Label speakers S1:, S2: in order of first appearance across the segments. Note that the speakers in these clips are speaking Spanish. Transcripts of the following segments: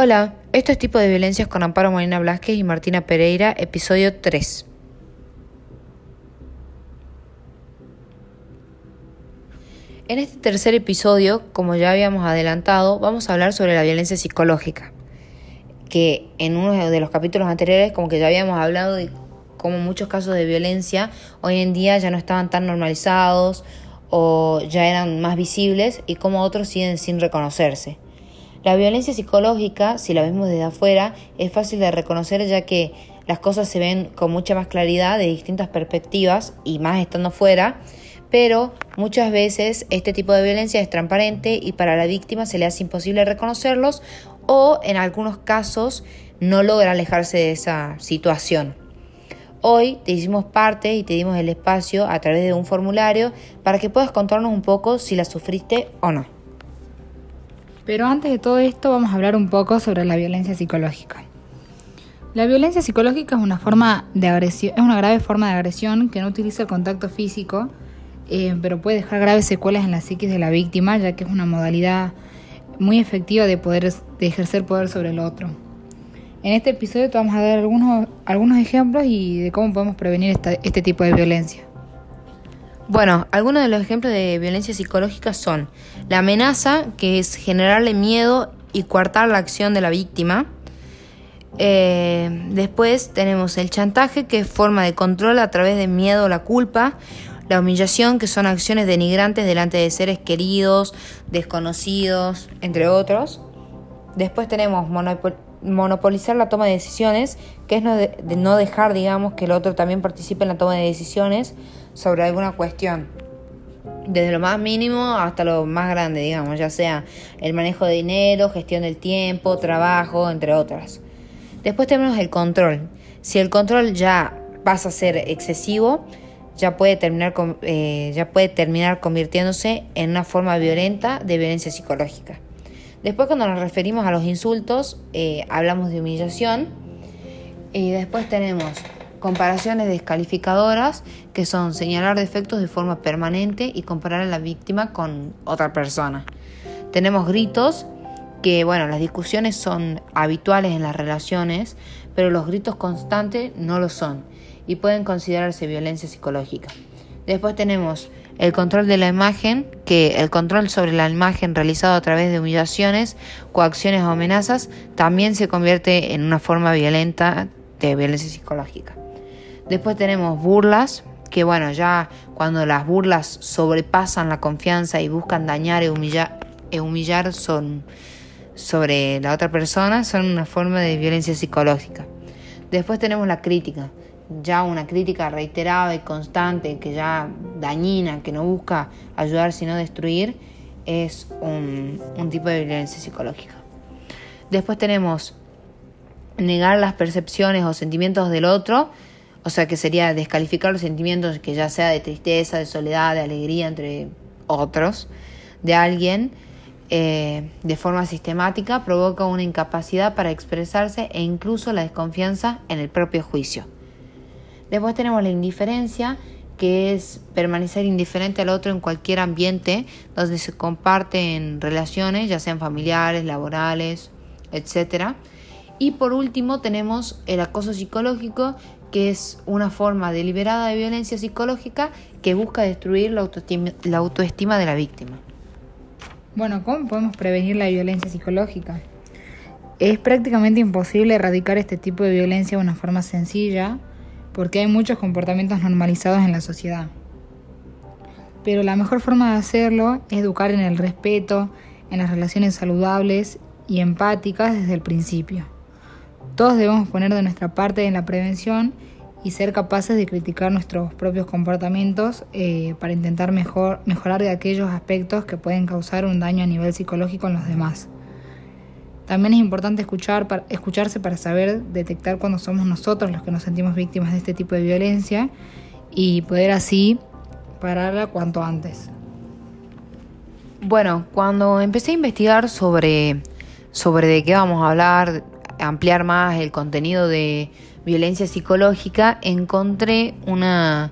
S1: Hola, esto es Tipo de Violencias con Amparo Molina Blasquez y Martina Pereira, episodio 3. En este tercer episodio, como ya habíamos adelantado, vamos a hablar sobre la violencia psicológica, que en uno de los capítulos anteriores como que ya habíamos hablado de cómo muchos casos de violencia hoy en día ya no estaban tan normalizados o ya eran más visibles y cómo otros siguen sin reconocerse. La violencia psicológica, si la vemos desde afuera, es fácil de reconocer ya que las cosas se ven con mucha más claridad de distintas perspectivas y más estando fuera, pero muchas veces este tipo de violencia es transparente y para la víctima se le hace imposible reconocerlos o en algunos casos no logra alejarse de esa situación. Hoy te hicimos parte y te dimos el espacio a través de un formulario para que puedas contarnos un poco si la sufriste o no.
S2: Pero antes de todo esto vamos a hablar un poco sobre la violencia psicológica. La violencia psicológica es una forma de agresión, es una grave forma de agresión que no utiliza el contacto físico, eh, pero puede dejar graves secuelas en la psiquis de la víctima, ya que es una modalidad muy efectiva de poder de ejercer poder sobre el otro. En este episodio te vamos a dar algunos, algunos ejemplos y de cómo podemos prevenir este tipo de violencia.
S1: Bueno, algunos de los ejemplos de violencia psicológica son la amenaza, que es generarle miedo y coartar la acción de la víctima. Eh, después tenemos el chantaje, que es forma de control a través de miedo o la culpa. La humillación, que son acciones denigrantes delante de seres queridos, desconocidos, entre otros. Después tenemos monopolizar la toma de decisiones, que es no, no dejar, digamos, que el otro también participe en la toma de decisiones sobre alguna cuestión. Desde lo más mínimo hasta lo más grande, digamos, ya sea el manejo de dinero, gestión del tiempo, trabajo, entre otras. Después tenemos el control. Si el control ya pasa a ser excesivo, ya puede terminar, eh, ya puede terminar convirtiéndose en una forma violenta de violencia psicológica. Después cuando nos referimos a los insultos, eh, hablamos de humillación. Y después tenemos Comparaciones descalificadoras, que son señalar defectos de forma permanente y comparar a la víctima con otra persona. Tenemos gritos, que bueno, las discusiones son habituales en las relaciones, pero los gritos constantes no lo son y pueden considerarse violencia psicológica. Después tenemos el control de la imagen, que el control sobre la imagen realizado a través de humillaciones, coacciones o amenazas también se convierte en una forma violenta de violencia psicológica. Después tenemos burlas, que bueno, ya cuando las burlas sobrepasan la confianza y buscan dañar e humillar son sobre la otra persona, son una forma de violencia psicológica. Después tenemos la crítica, ya una crítica reiterada y constante, que ya dañina, que no busca ayudar sino destruir, es un tipo de violencia psicológica. Después tenemos negar las percepciones o sentimientos del otro, o sea que sería descalificar los sentimientos que ya sea de tristeza, de soledad, de alegría, entre otros, de alguien eh, de forma sistemática, provoca una incapacidad para expresarse e incluso la desconfianza en el propio juicio. Después tenemos la indiferencia, que es permanecer indiferente al otro en cualquier ambiente donde se comparten relaciones, ya sean familiares, laborales, etc. Y por último tenemos el acoso psicológico, que es una forma deliberada de violencia psicológica que busca destruir la autoestima, de la víctima.
S2: Bueno, ¿cómo podemos prevenir la violencia psicológica? Es prácticamente imposible erradicar este tipo de violencia de una forma sencilla porque hay muchos comportamientos normalizados en la sociedad. Pero la mejor forma de hacerlo es educar en el respeto, en las relaciones saludables y empáticas desde el principio. Todos debemos poner de nuestra parte en la prevención y ser capaces de criticar nuestros propios comportamientos eh, para intentar mejor, mejorar de aquellos aspectos que pueden causar un daño a nivel psicológico en los demás. También es importante escuchar, para, escucharse para saber detectar cuando somos nosotros los que nos sentimos víctimas de este tipo de violencia y poder así pararla cuanto antes.
S1: Bueno, cuando empecé a investigar sobre, sobre de qué vamos a hablar, ampliar más el contenido de violencia psicológica, encontré una,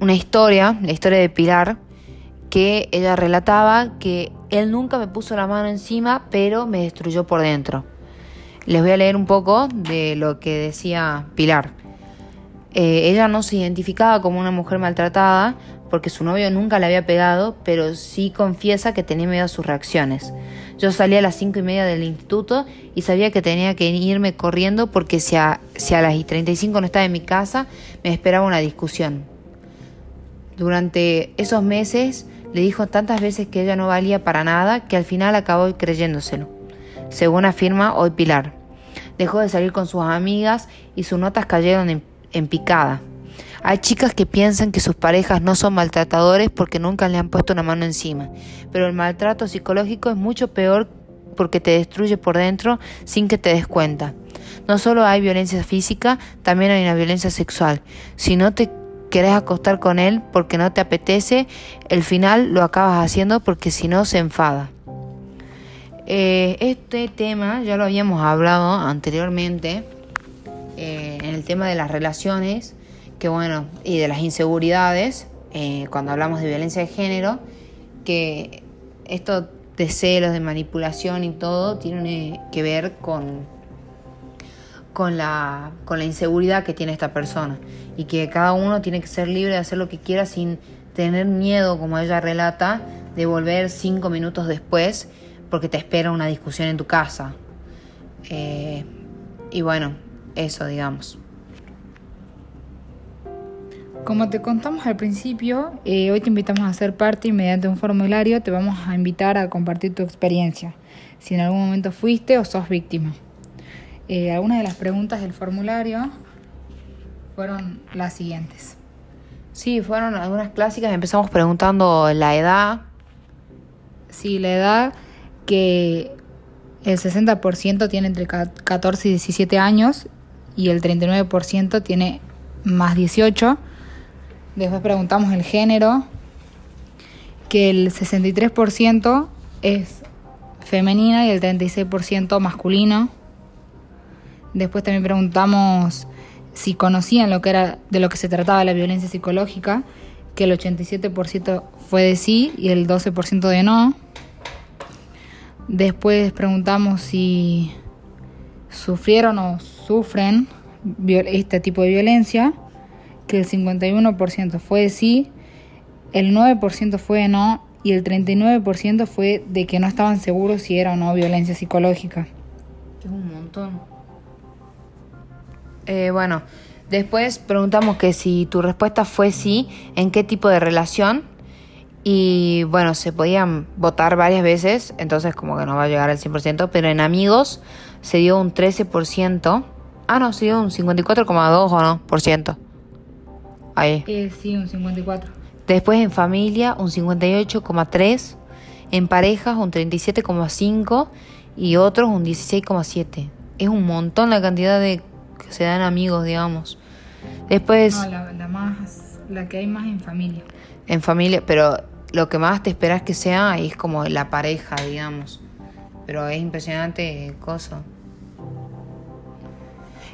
S1: una historia, la historia de Pilar, que ella relataba que él nunca me puso la mano encima, pero me destruyó por dentro. Les voy a leer un poco de lo que decía Pilar. Eh, ella no se identificaba como una mujer maltratada porque su novio nunca le había pegado, pero sí confiesa que tenía miedo a sus reacciones. Yo salí a las cinco y media del instituto y sabía que tenía que irme corriendo porque si a, si a las 35 no estaba en mi casa, me esperaba una discusión. Durante esos meses le dijo tantas veces que ella no valía para nada que al final acabó creyéndoselo, según afirma hoy Pilar. Dejó de salir con sus amigas y sus notas cayeron en, en picada. Hay chicas que piensan que sus parejas no son maltratadores porque nunca le han puesto una mano encima, pero el maltrato psicológico es mucho peor porque te destruye por dentro sin que te des cuenta. No solo hay violencia física, también hay una violencia sexual. Si no te querés acostar con él porque no te apetece, el final lo acabas haciendo porque si no se enfada. Eh, este tema ya lo habíamos hablado anteriormente eh, en el tema de las relaciones que bueno, y de las inseguridades, eh, cuando hablamos de violencia de género, que esto de celos, de manipulación y todo, tiene que ver con, con, la, con la inseguridad que tiene esta persona. Y que cada uno tiene que ser libre de hacer lo que quiera sin tener miedo, como ella relata, de volver cinco minutos después porque te espera una discusión en tu casa. Eh, y bueno, eso digamos.
S2: Como te contamos al principio, eh, hoy te invitamos a ser parte y mediante un formulario te vamos a invitar a compartir tu experiencia, si en algún momento fuiste o sos víctima. Eh, algunas de las preguntas del formulario fueron las siguientes.
S1: Sí, fueron algunas clásicas. Empezamos preguntando la edad.
S2: Sí, la edad que el 60% tiene entre 14 y 17 años y el 39% tiene más 18 Después preguntamos el género, que el 63% es femenina y el 36% masculino. Después también preguntamos si conocían lo que era de lo que se trataba la violencia psicológica, que el 87% fue de sí y el 12% de no. Después preguntamos si sufrieron o sufren este tipo de violencia que el 51% fue de sí, el 9% fue de no y el 39% fue de que no estaban seguros si era o no violencia psicológica.
S1: Es un montón. Eh, bueno, después preguntamos que si tu respuesta fue sí, en qué tipo de relación. Y bueno, se podían votar varias veces, entonces como que no va a llegar al 100%, pero en amigos se dio un 13%. Ah, no, se dio un 54,2 o no, por ciento.
S2: Eh, sí, un 54.
S1: Después en familia un 58,3. En parejas un 37,5 y otros un 16,7. Es un montón la cantidad de que se dan amigos, digamos. Después...
S2: No, la, más, la que hay más en familia.
S1: En familia, pero lo que más te esperas que sea es como la pareja, digamos. Pero es impresionante cosa.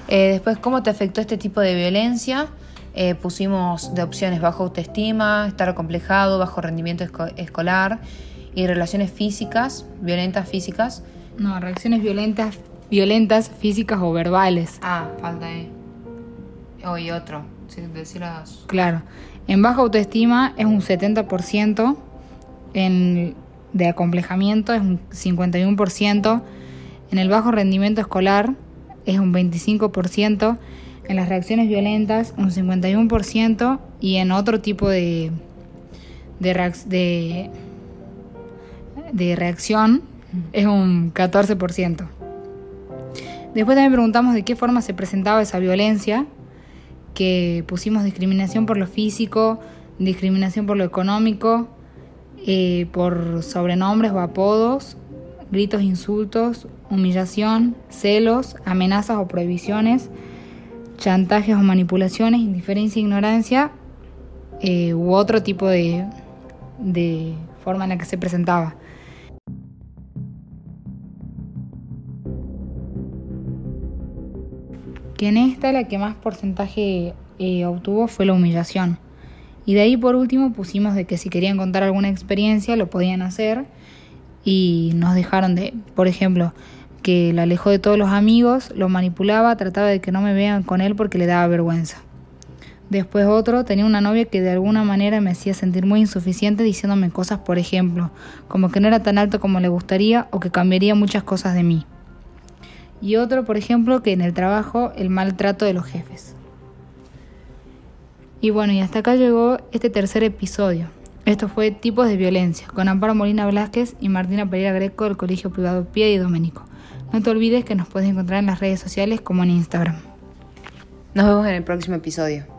S1: Eh, después, ¿cómo te afectó este tipo de violencia? Eh, pusimos de opciones bajo autoestima, estar acomplejado, bajo rendimiento escolar y relaciones físicas, violentas físicas.
S2: No, reacciones violentas, violentas físicas o verbales.
S1: Ah, falta ahí. Oh, y otro,
S2: Claro. En baja autoestima es un 70%, en, de acomplejamiento es un 51%, en el bajo rendimiento escolar es un 25%, en las reacciones violentas un 51% y en otro tipo de, de, reacción es un 14%. Después también preguntamos de qué forma se presentaba esa violencia, que pusimos discriminación por lo físico, discriminación por lo económico, eh, por sobrenombres o apodos, gritos, insultos, humillación, celos, amenazas o prohibiciones, chantajes o manipulaciones, indiferencia, ignorancia eh, u otro tipo de, de forma en la que se presentaba. Que en esta la que más porcentaje eh, obtuvo fue la humillación. Y de ahí por último pusimos de que si querían contar alguna experiencia lo podían hacer y nos dejaron de, por ejemplo, que lo alejó de todos los amigos, lo manipulaba, trataba de que no me vean con él porque le daba vergüenza. Después otro, tenía una novia que de alguna manera me hacía sentir muy insuficiente diciéndome cosas, por ejemplo, como que no era tan alto como le gustaría o que cambiaría muchas cosas de mí. Y otro, por ejemplo, que en el trabajo el maltrato de los jefes. Y bueno, y hasta acá llegó este tercer episodio. Esto fue Tipos de Violencia, con Amparo Molina Velázquez y Martina Pereira Greco del Colegio Privado Pie y Domenico. No te olvides que nos puedes encontrar en las redes sociales como en Instagram.
S1: Nos vemos en el próximo episodio.